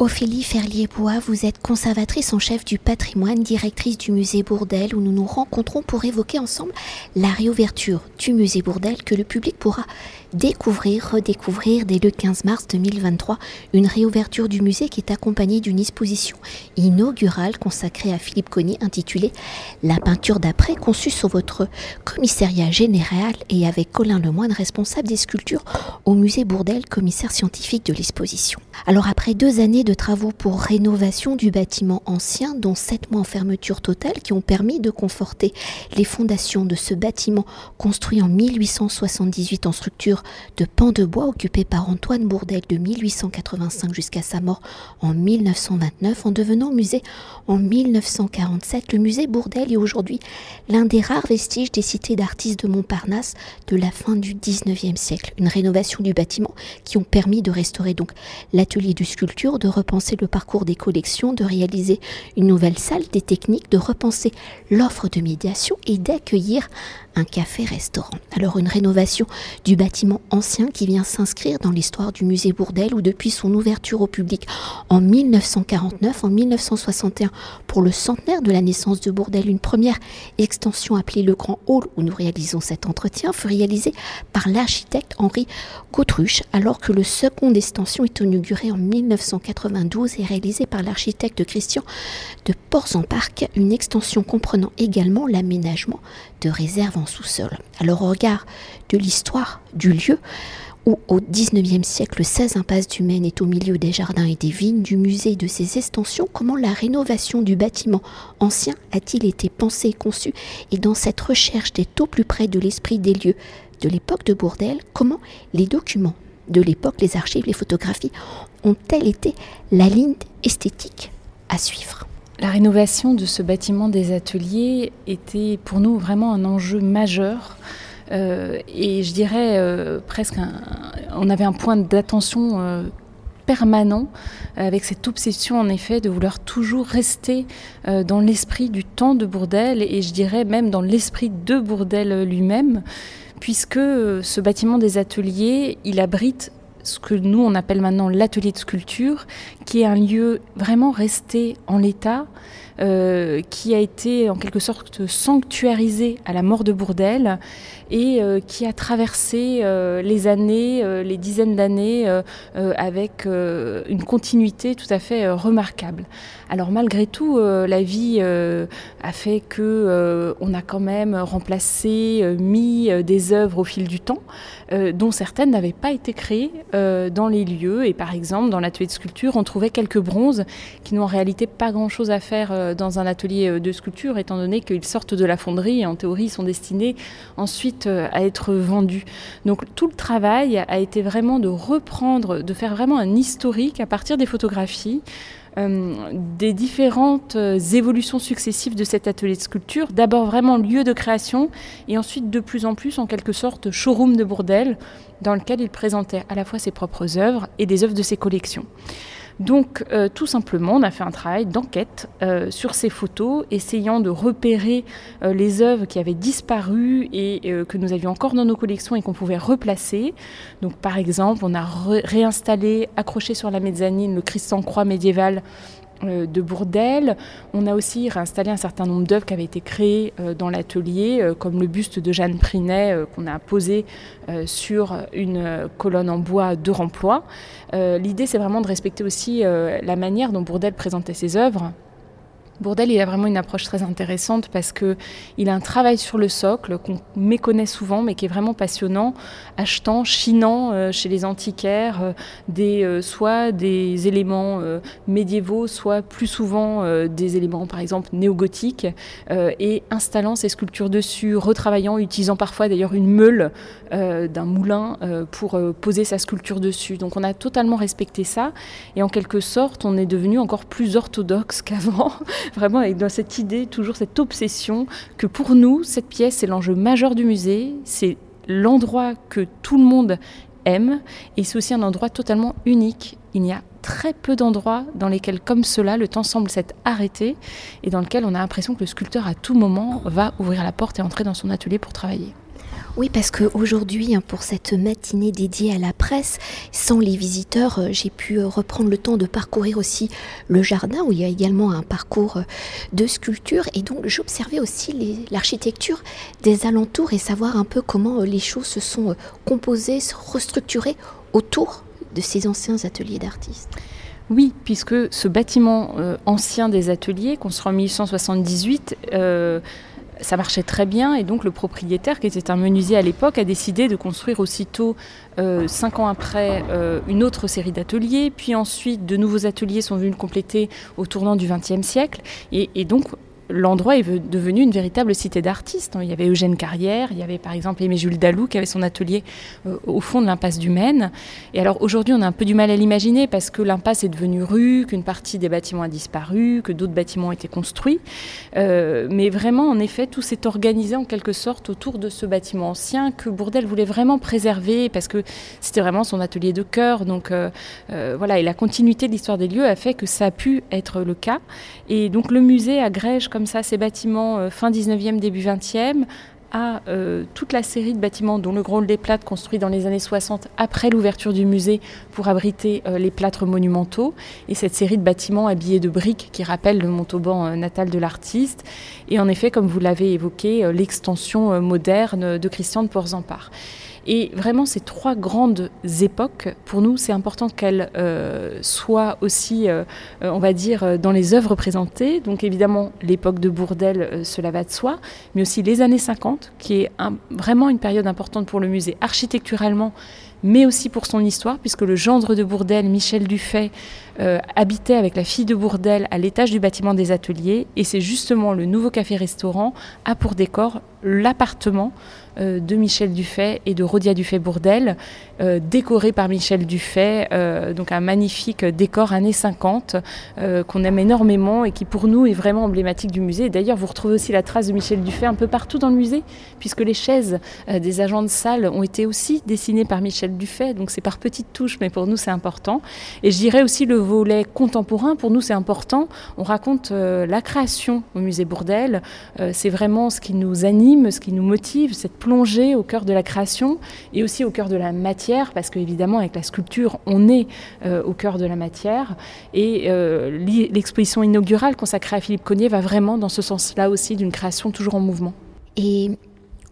Ophélie Ferlier-Bois, vous êtes conservatrice en chef du patrimoine, directrice du musée Bourdelle, où nous nous rencontrons pour évoquer ensemble la réouverture du musée Bourdelle que le public pourra découvrir, redécouvrir dès le 15 mars 2023. Une réouverture du musée qui est accompagnée d'une exposition inaugurale consacrée à Philippe Conny intitulée La peinture d'après, conçue sur votre commissariat général et avec Colin Lemoine, responsable des sculptures au musée Bourdelle, commissaire scientifique de l'exposition. Alors après deux années de travaux pour rénovation du bâtiment ancien, dont sept mois en fermeture totale, qui ont permis de conforter les fondations de ce bâtiment construit en 1878 en structure de pan de bois occupé par Antoine Bourdelle de 1885 jusqu'à sa mort en 1929, en devenant musée en 1947. Le musée Bourdelle est aujourd'hui l'un des rares vestiges des cités d'artistes de Montparnasse de la fin du 19e siècle. Une rénovation du bâtiment qui ont permis de restaurer donc l'atelier de sculpture, de repenser le parcours des collections, de réaliser une nouvelle salle des techniques, de repenser l'offre de médiation et d'accueillir un café-restaurant. Alors une rénovation du bâtiment ancien qui vient s'inscrire dans l'histoire du musée Bourdelle où depuis son ouverture au public en 1949, en 1961 pour le centenaire de la naissance de Bourdelle, une première extension appelée le Grand Hall où nous réalisons cet entretien fut réalisée par l'architecte Henri Gautruche alors que le second extension est inauguré en 1992 et réalisé par l'architecte Christian de Ports-en-Parc, une extension comprenant également l'aménagement de réserves en sous-sol. Alors au regard de l'histoire du lieu, où au XIXe siècle, 16 impasse du Maine est au milieu des jardins et des vignes, du musée et de ses extensions, comment la rénovation du bâtiment ancien a-t-il été pensé et conçu Et dans cette recherche d'être au plus près de l'esprit des lieux de l'époque de Bourdelle, comment les documents de l'époque, les archives, les photographies, ont-elles été la ligne esthétique à suivre la rénovation de ce bâtiment des ateliers était pour nous vraiment un enjeu majeur. Euh, et je dirais euh, presque, on avait un point d'attention euh, permanent avec cette obsession en effet de vouloir toujours rester dans l'esprit du temps de Bourdelle et je dirais même dans l'esprit de Bourdelle lui-même puisque ce bâtiment des ateliers, il abrite ce que nous on appelle maintenant l'atelier de sculpture, qui est un lieu vraiment resté en l'état, euh, qui a été en quelque sorte sanctuarisé à la mort de Bourdelle et euh, qui a traversé euh, les années, les dizaines d'années avec une continuité tout à fait remarquable. Alors malgré tout, la vie a fait que on a quand même remplacé, mis des œuvres au fil du temps, dont certaines n'avaient pas été créées dans les lieux. Et par exemple, dans l'atelier de sculpture, on trouvait quelques bronzes qui n'ont en réalité pas grand-chose à faire dans un atelier de sculpture, étant donné qu'ils sortent de la fonderie et en théorie sont destinés ensuite euh, à être vendu. Donc tout le travail a été vraiment de reprendre, de faire vraiment un historique à partir des photographies, euh, des différentes euh, évolutions successives de cet atelier de sculpture. D'abord vraiment lieu de création et ensuite de plus en plus en quelque sorte showroom de Bourdelle dans lequel il présentait à la fois ses propres œuvres et des œuvres de ses collections. Donc euh, tout simplement, on a fait un travail d'enquête euh, sur ces photos, essayant de repérer euh, les œuvres qui avaient disparu et que nous avions encore dans nos collections et qu'on pouvait replacer. Donc par exemple, on a réinstallé, accroché sur la mezzanine, le Christ en croix médiéval de Bourdelle. On a aussi réinstallé un certain nombre d'œuvres qui avaient été créées euh, dans l'atelier, euh, comme le buste de Jeanne Prinet qu'on a posé sur une colonne en bois de remploi. L'idée, c'est vraiment de respecter aussi la manière dont Bourdelle présentait ses œuvres. Bourdelle, il a vraiment une approche très intéressante parce que il a un travail sur le socle qu'on méconnaît souvent, mais qui est vraiment passionnant, achetant, chinant euh, chez les antiquaires euh, des euh, soit des éléments médiévaux, soit plus souvent des éléments, par exemple néo-gothiques, et installant ces sculptures dessus, retravaillant, utilisant parfois d'ailleurs une meule d'un moulin pour poser sa sculpture dessus. Donc on a totalement respecté ça, et en quelque sorte, on est devenu encore plus orthodoxe qu'avant vraiment avec dans cette idée, toujours cette obsession que pour nous, cette pièce, c'est l'enjeu majeur du musée, c'est l'endroit que tout le monde aime et c'est aussi un endroit totalement unique. Il y a très peu d'endroits dans lesquels, comme cela, le temps semble s'être arrêté et dans lequel on a l'impression que le sculpteur à tout moment va ouvrir la porte et entrer dans son atelier pour travailler. Oui, parce qu'aujourd'hui, hein, pour cette matinée dédiée à la presse, sans les visiteurs, euh, j'ai pu euh, reprendre le temps de parcourir aussi le jardin où il y a également un parcours euh, de sculpture. Et donc, j'observais aussi l'architecture des alentours et savoir un peu comment les choses se sont composées, restructurées autour de ces anciens ateliers d'artistes. Oui, puisque ce bâtiment ancien des ateliers, construit en 1878, ça marchait très bien et donc le propriétaire, qui était un menuisier à l'époque, a décidé de construire aussitôt, euh, cinq ans après, euh, une autre série d'ateliers. Puis ensuite, de nouveaux ateliers sont venus compléter au tournant du XXe siècle. Et, et donc, l'endroit est devenu une véritable cité d'artistes. Il y avait Eugène Carrière, il y avait par exemple Aimé Jules Dalou qui avait son atelier euh, au fond de l'impasse du Maine. Et alors aujourd'hui, on a un peu du mal à l'imaginer parce que l'impasse est devenue rue, qu'une partie des bâtiments a disparu, que d'autres bâtiments ont été construits. Euh, mais vraiment, en effet, tout s'est organisé en quelque sorte autour de ce bâtiment ancien que Bourdel voulait vraiment préserver parce que c'était vraiment son atelier de cœur. Donc euh, voilà, et la continuité de l'histoire des lieux a fait que ça a pu être le cas. Et donc le musée agrège comme ça ces bâtiments euh, fin 19e, début 20e, à euh, toute la série de bâtiments, dont le Grand des Plâtres, construit dans les années 60 après l'ouverture du musée pour abriter euh, les plâtres monumentaux, et cette série de bâtiments habillés de briques qui rappellent le Montauban natal de l'artiste, et en effet, comme vous l'avez évoqué, l'extension moderne de Christian de Porzampar. Et vraiment, ces trois grandes époques, pour nous, c'est important qu'elles euh, soient aussi, euh, on va dire, dans les œuvres présentées. Donc évidemment, l'époque de Bourdelle, euh, cela va de soi, mais aussi les années 50, qui est vraiment une période importante pour le musée architecturalement, mais aussi pour son histoire, puisque le gendre de Bourdelle, Michel Dufay, habitait avec la fille de Bourdelle à l'étage du bâtiment des ateliers, et c'est justement le nouveau café-restaurant a pour décor l'appartement euh, de Michel Dufay et de Rodia Dufay-Bourdel, euh, décoré par Michel Dufay, euh, donc un magnifique décor années 50 qu'on aime énormément et qui pour nous est vraiment emblématique du musée. D'ailleurs, vous retrouvez aussi la trace de Michel Dufay un peu partout dans le musée, puisque les chaises des agents de salle ont été aussi dessinées par Michel Dufay, donc c'est par petites touches, mais pour nous c'est important. Et je dirais aussi le volet contemporain, pour nous c'est important. On raconte la création au musée Bourdel, c'est vraiment ce qui nous anime, ce qui nous motive, cette plonger au cœur de la création et aussi au cœur de la matière, parce qu'évidemment, avec la sculpture, on est euh, au cœur de la matière. Et euh, l'exposition inaugurale consacrée à Philippe Cognier va vraiment dans ce sens-là aussi, d'une création toujours en mouvement.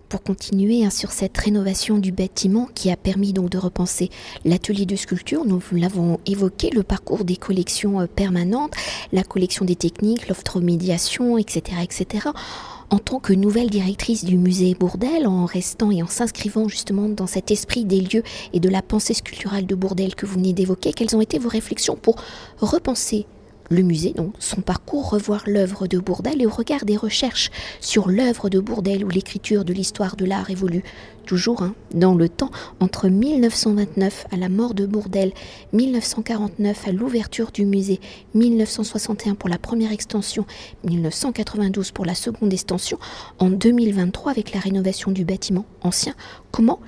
Pour continuer hein, sur cette rénovation du bâtiment qui a permis donc de repenser l'atelier de sculpture, nous l'avons évoqué, le parcours des collections euh, permanentes, la collection des techniques, l'ophtromédiation, etc., etc en tant que nouvelle directrice du musée Bourdelle, en restant et en s'inscrivant justement dans cet esprit des lieux et de la pensée sculpturale de Bourdelle que vous venez d'évoquer, quelles ont été vos réflexions pour repenser le musée, donc son parcours, revoir l'œuvre de Bourdelle et au regard des recherches sur l'œuvre de Bourdelle où l'écriture de l'histoire de l'art évolue toujours hein, dans le temps, entre 1929 à la mort de Bourdelle, 1949 à l'ouverture du musée, 1961 pour la première extension, 1992 pour la seconde extension, en 2023 avec la rénovation du bâtiment ancien, comment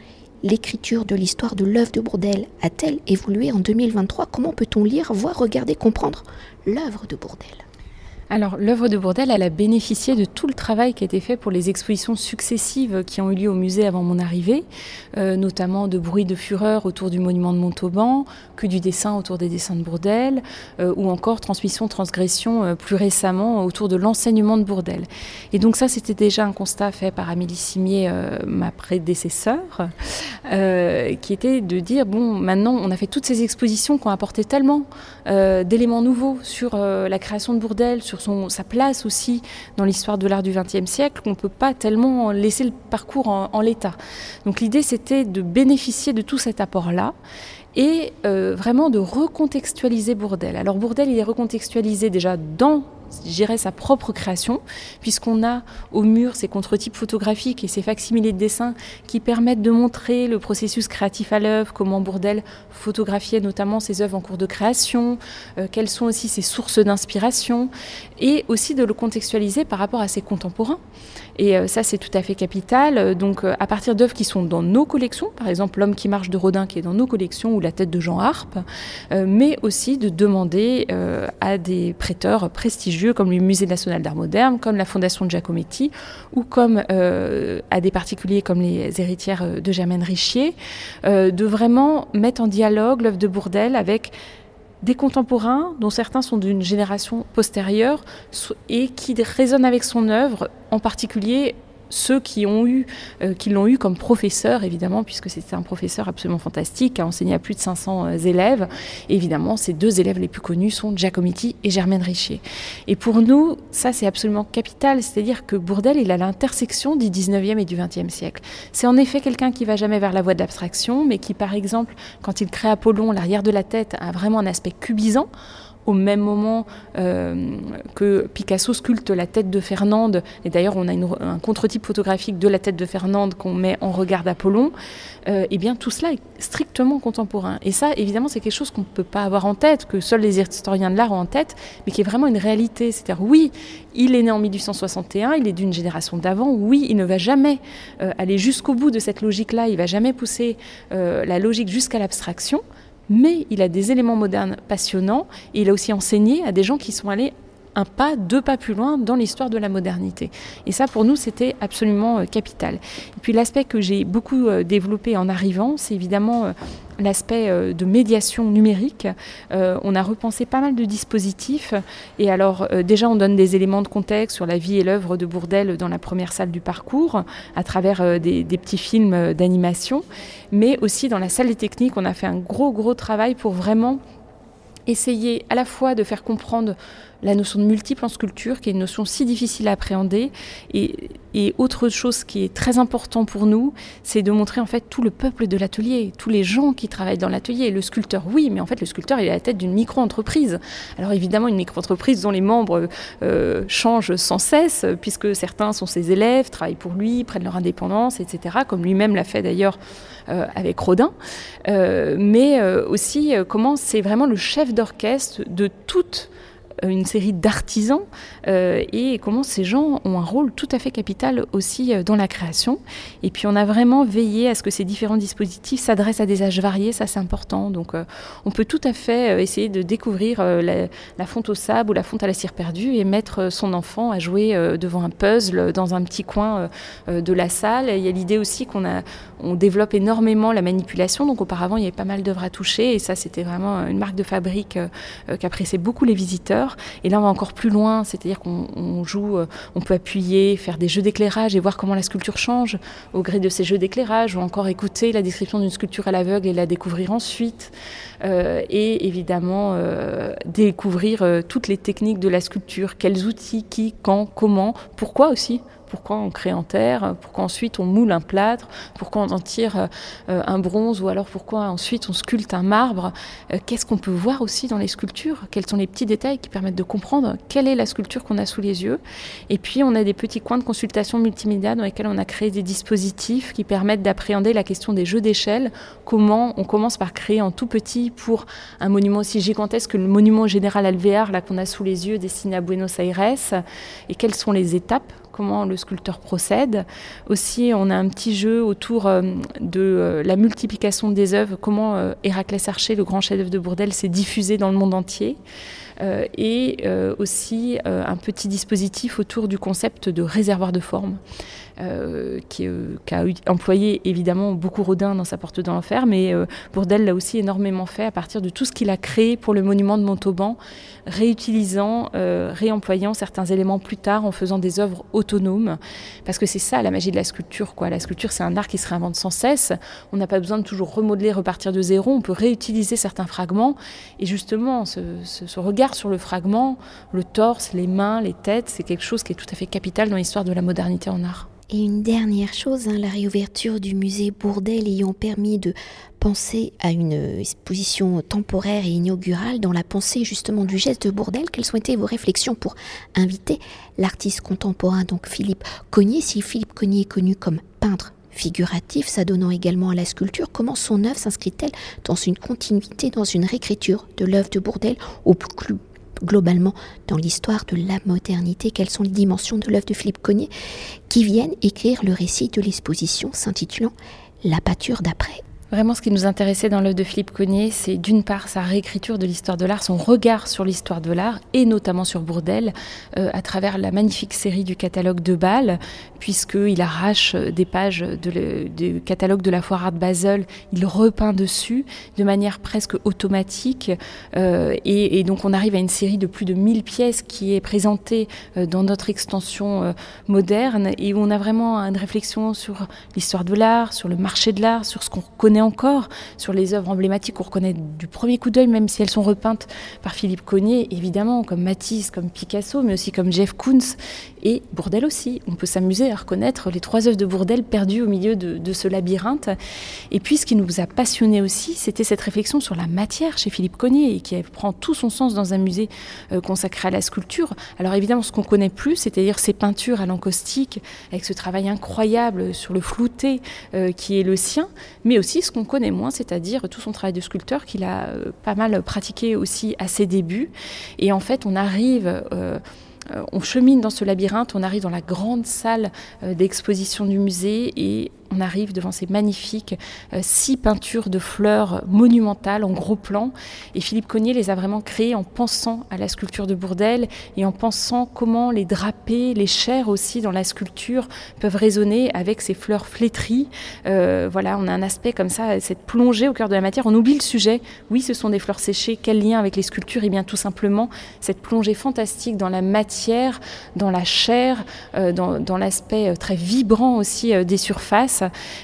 l'écriture de l'histoire de l'œuvre de Bourdelle a-t-elle évolué en 2023 Comment peut-on lire, voir, regarder, comprendre l'œuvre de Bourdelle? Alors, l'œuvre de Bourdelle, elle a bénéficié de tout le travail qui a été fait pour les expositions successives qui ont eu lieu au musée avant mon arrivée, euh, notamment de bruit de fureur autour du monument de Montauban, que du dessin autour des dessins de Bourdelle, euh, ou encore transmission, transgression euh, plus récemment autour de l'enseignement de Bourdelle. Et donc ça, c'était déjà un constat fait par Amélie Simier, ma prédécesseur, qui était de dire, bon, maintenant, on a fait toutes ces expositions qui ont apporté tellement d'éléments nouveaux sur la création de Bourdelle, sur sa place aussi dans l'histoire de l'art du XXe siècle qu'on ne peut pas tellement laisser le parcours en, l'état. Donc l'idée c'était de bénéficier de tout cet apport-là et euh, vraiment de recontextualiser Bourdelle. Alors Bourdelle, il est recontextualisé déjà dans j'irais sa propre création, puisqu'on a au mur ces contre-types photographiques et ces facsimilés de dessins qui permettent de montrer le processus créatif à l'œuvre, comment Bourdelle photographiait notamment ses œuvres en cours de création, euh, quelles sont aussi ses sources d'inspiration, et aussi de le contextualiser par rapport à ses contemporains. Et euh, ça, c'est tout à fait capital. Donc, euh, à partir d'œuvres qui sont dans nos collections, par exemple L'homme qui marche de Rodin qui est dans nos collections ou La tête de Jean Harpe, mais aussi de demander à des prêteurs prestigieux comme le Musée national d'art moderne, comme la Fondation Giacometti, ou comme à des particuliers comme les héritières de Germaine Richier, de vraiment mettre en dialogue l'œuvre de Bourdelle avec des contemporains dont certains sont d'une génération postérieure et qui résonnent avec son œuvre, en particulier ceux euh, qui l'ont eu comme professeur, évidemment, puisque c'était un professeur absolument fantastique, a enseigné à plus de 500 euh, élèves. évidemment, ces deux élèves les plus connus sont Giacometti et Germaine Richier. Et pour nous, ça, c'est absolument capital, c'est-à-dire que Bourdelle, il a l'intersection du 19e et du 20e siècle. C'est en effet quelqu'un qui va jamais vers la voie de l'abstraction, mais qui, par exemple, quand il crée Apollon, l'arrière de la tête a vraiment un aspect cubisant au même moment euh, que Picasso sculpte la tête de Fernande, et d'ailleurs on a un contre-type photographique de la tête de Fernande qu'on met en regard d'Apollon, euh, eh bien tout cela est strictement contemporain. Et ça, évidemment, c'est quelque chose qu'on ne peut pas avoir en tête, que seuls les historiens de l'art ont en tête, mais qui est vraiment une réalité. C'est-à-dire, oui, il est né en 1861, il est d'une génération d'avant, oui, il ne va jamais euh, aller jusqu'au bout de cette logique-là, il va jamais pousser la logique jusqu'à l'abstraction mais il a des éléments modernes passionnants et il a aussi enseigné à des gens qui sont allés un pas, deux pas plus loin dans l'histoire de la modernité. Et ça, pour nous, c'était absolument euh, capital. Et puis l'aspect que j'ai beaucoup euh, développé en arrivant, c'est évidemment euh, l'aspect de médiation numérique. On a repensé pas mal de dispositifs. Et alors, déjà, on donne des éléments de contexte sur la vie et l'œuvre de Bourdelle dans la première salle du parcours, à travers des, petits films d'animation. Mais aussi dans la salle des techniques, on a fait un gros, gros travail pour vraiment essayer à la fois de faire comprendre la notion de multiple en sculpture, qui est une notion si difficile à appréhender. Et, autre chose qui est très important pour nous, c'est de montrer en fait tout le peuple de l'atelier, tous les gens qui travaillent dans l'atelier. Le sculpteur, oui, mais en fait le sculpteur il est à la tête d'une micro-entreprise. Alors évidemment une micro-entreprise dont les membres euh, changent sans cesse, puisque certains sont ses élèves, travaillent pour lui, prennent leur indépendance, etc. Comme lui-même l'a fait d'ailleurs euh, avec Rodin. Euh, mais aussi comment c'est vraiment le chef d'orchestre de toute une série d'artisans euh, et comment ces gens ont un rôle tout à fait capital aussi euh, dans la création. Et puis on a vraiment veillé à ce que ces différents dispositifs s'adressent à des âges variés, ça c'est important. Donc euh, on peut tout à fait essayer de découvrir la, fonte au sable ou la fonte à la cire perdue et mettre son enfant à jouer devant un puzzle dans un petit coin de la salle. Il y a l'idée aussi qu'on a, on développe énormément la manipulation. Donc auparavant il y avait pas mal d'œuvres à toucher et ça c'était vraiment une marque de fabrique qu'appréciaient beaucoup les visiteurs. Et là, on va encore plus loin, c'est-à-dire qu'on joue, euh, on peut appuyer, faire des jeux d'éclairage et voir comment la sculpture change au gré de ces jeux d'éclairage, ou encore écouter la description d'une sculpture à l'aveugle et la découvrir ensuite. Euh, et évidemment, euh, découvrir toutes les techniques de la sculpture, quels outils, qui, quand, comment, pourquoi aussi pourquoi on crée en terre, pourquoi ensuite on moule un plâtre, pourquoi on en tire euh, un bronze ou alors pourquoi ensuite on sculpte un marbre. Euh, qu'est-ce qu'on peut voir aussi dans les sculptures? Quels sont les petits détails qui permettent de comprendre quelle est la sculpture qu'on a sous les yeux? Et puis on a des petits coins de consultation multimédia dans lesquels on a créé des dispositifs qui permettent d'appréhender la question des jeux d'échelle. Comment on commence par créer en tout petit pour un monument aussi gigantesque que le monument général Alvear là qu'on a sous les yeux destiné à Buenos Aires? Et quelles sont les étapes comment le sculpteur procède. Aussi, on a un petit jeu autour euh, de euh, la multiplication des œuvres, comment euh, Héraclès Archer, le grand chef-d'œuvre de Bourdelle, s'est diffusé dans le monde entier. Et aussi un petit dispositif autour du concept de réservoir de forme. Euh, qui, euh, a employé évidemment beaucoup Rodin dans sa porte de l'enfer, mais euh, Bourdelle l'a aussi énormément fait à partir de tout ce qu'il a créé pour le monument de Montauban, réutilisant, réemployant certains éléments plus tard en faisant des œuvres autonomes, parce que c'est ça la magie de la sculpture. Quoi. La sculpture, c'est un art qui se réinvente sans cesse. On n'a pas besoin de toujours remodeler, repartir de zéro. On peut réutiliser certains fragments, et justement, ce regard sur le fragment, le torse, les mains, les têtes, c'est quelque chose qui est tout à fait capital dans l'histoire de la modernité en art. Et une dernière chose, hein, la réouverture du musée Bourdelle ayant permis de penser à une exposition temporaire et inaugurale dans la pensée justement du geste de Bourdelle. Quelles ont été vos réflexions pour inviter l'artiste contemporain, donc Philippe Cognier Si Philippe Cognier est connu comme peintre figuratif, s'adonnant également à la sculpture, comment son œuvre s'inscrit-elle dans une continuité, dans une réécriture de l'œuvre de Bourdelle au plus globalement dans l'histoire de la modernité, quelles sont les dimensions de l'œuvre de Philippe Cognier, qui viennent écrire le récit de l'exposition s'intitulant La pâture d'après? Vraiment, ce qui nous intéressait dans l'œuvre de Philippe Cognier, c'est d'une part sa réécriture de l'histoire de l'art, son regard sur l'histoire de l'art, et notamment sur Bourdelle, euh, à travers la magnifique série du catalogue de Bâle, puisqu'il arrache des pages du catalogue de la foire Art Basel, il repeint dessus de manière presque automatique, euh, et, donc on arrive à une série de plus de 1000 pièces qui est présentée euh, dans notre extension moderne, et où on a vraiment une réflexion sur l'histoire de l'art, sur le marché de l'art, sur ce qu'on connaît encore sur les œuvres emblématiques qu'on reconnaît du premier coup d'œil, même si elles sont repeintes par Philippe Cognier, évidemment, comme Matisse, comme Picasso, mais aussi comme Jeff Koons et Bourdelle aussi. On peut s'amuser à reconnaître les trois œuvres de Bourdelle perdues au milieu de, ce labyrinthe. Et puis, ce qui nous a passionné aussi, c'était cette réflexion sur la matière chez Philippe Cognier, et qui prend tout son sens dans un musée euh, consacré à la sculpture. Alors évidemment, ce qu'on connaît plus, c'est-à-dire ces peintures à l'encaustique, avec ce travail incroyable sur le flouté euh, qui est le sien, mais aussi ce qu'on connaît moins, c'est-à-dire tout son travail de sculpteur qu'il a euh, pas mal pratiqué aussi à ses débuts. Et en fait, on arrive... Euh, on chemine dans ce labyrinthe, on arrive dans la grande salle euh, d'exposition du musée et on arrive devant ces magnifiques euh, six peintures de fleurs monumentales en gros plan. Et Philippe Cognier les a vraiment créées en pensant à la sculpture de Bourdelle et en pensant comment les drapés, les chairs aussi dans la sculpture peuvent résonner avec ces fleurs flétries. Euh, voilà, on a un aspect comme ça, cette plongée au cœur de la matière. On oublie le sujet. Oui, ce sont des fleurs séchées. Quel lien avec les sculptures? Eh bien tout simplement cette plongée fantastique dans la matière, dans la chair, euh, dans l'aspect très vibrant aussi des surfaces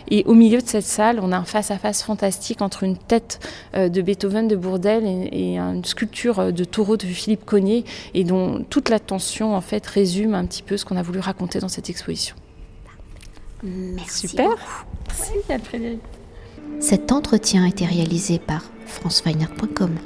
et au milieu de cette salle, on a un face-à-face fantastique entre une tête euh, de Beethoven de Bourdelle et, une sculpture euh, de taureau de Philippe Cognier, et dont toute l'attention en fait résume un petit peu ce qu'on a voulu raconter dans cette exposition. Merci. Super. Merci, Cet entretien a été réalisé par franceweiner.com.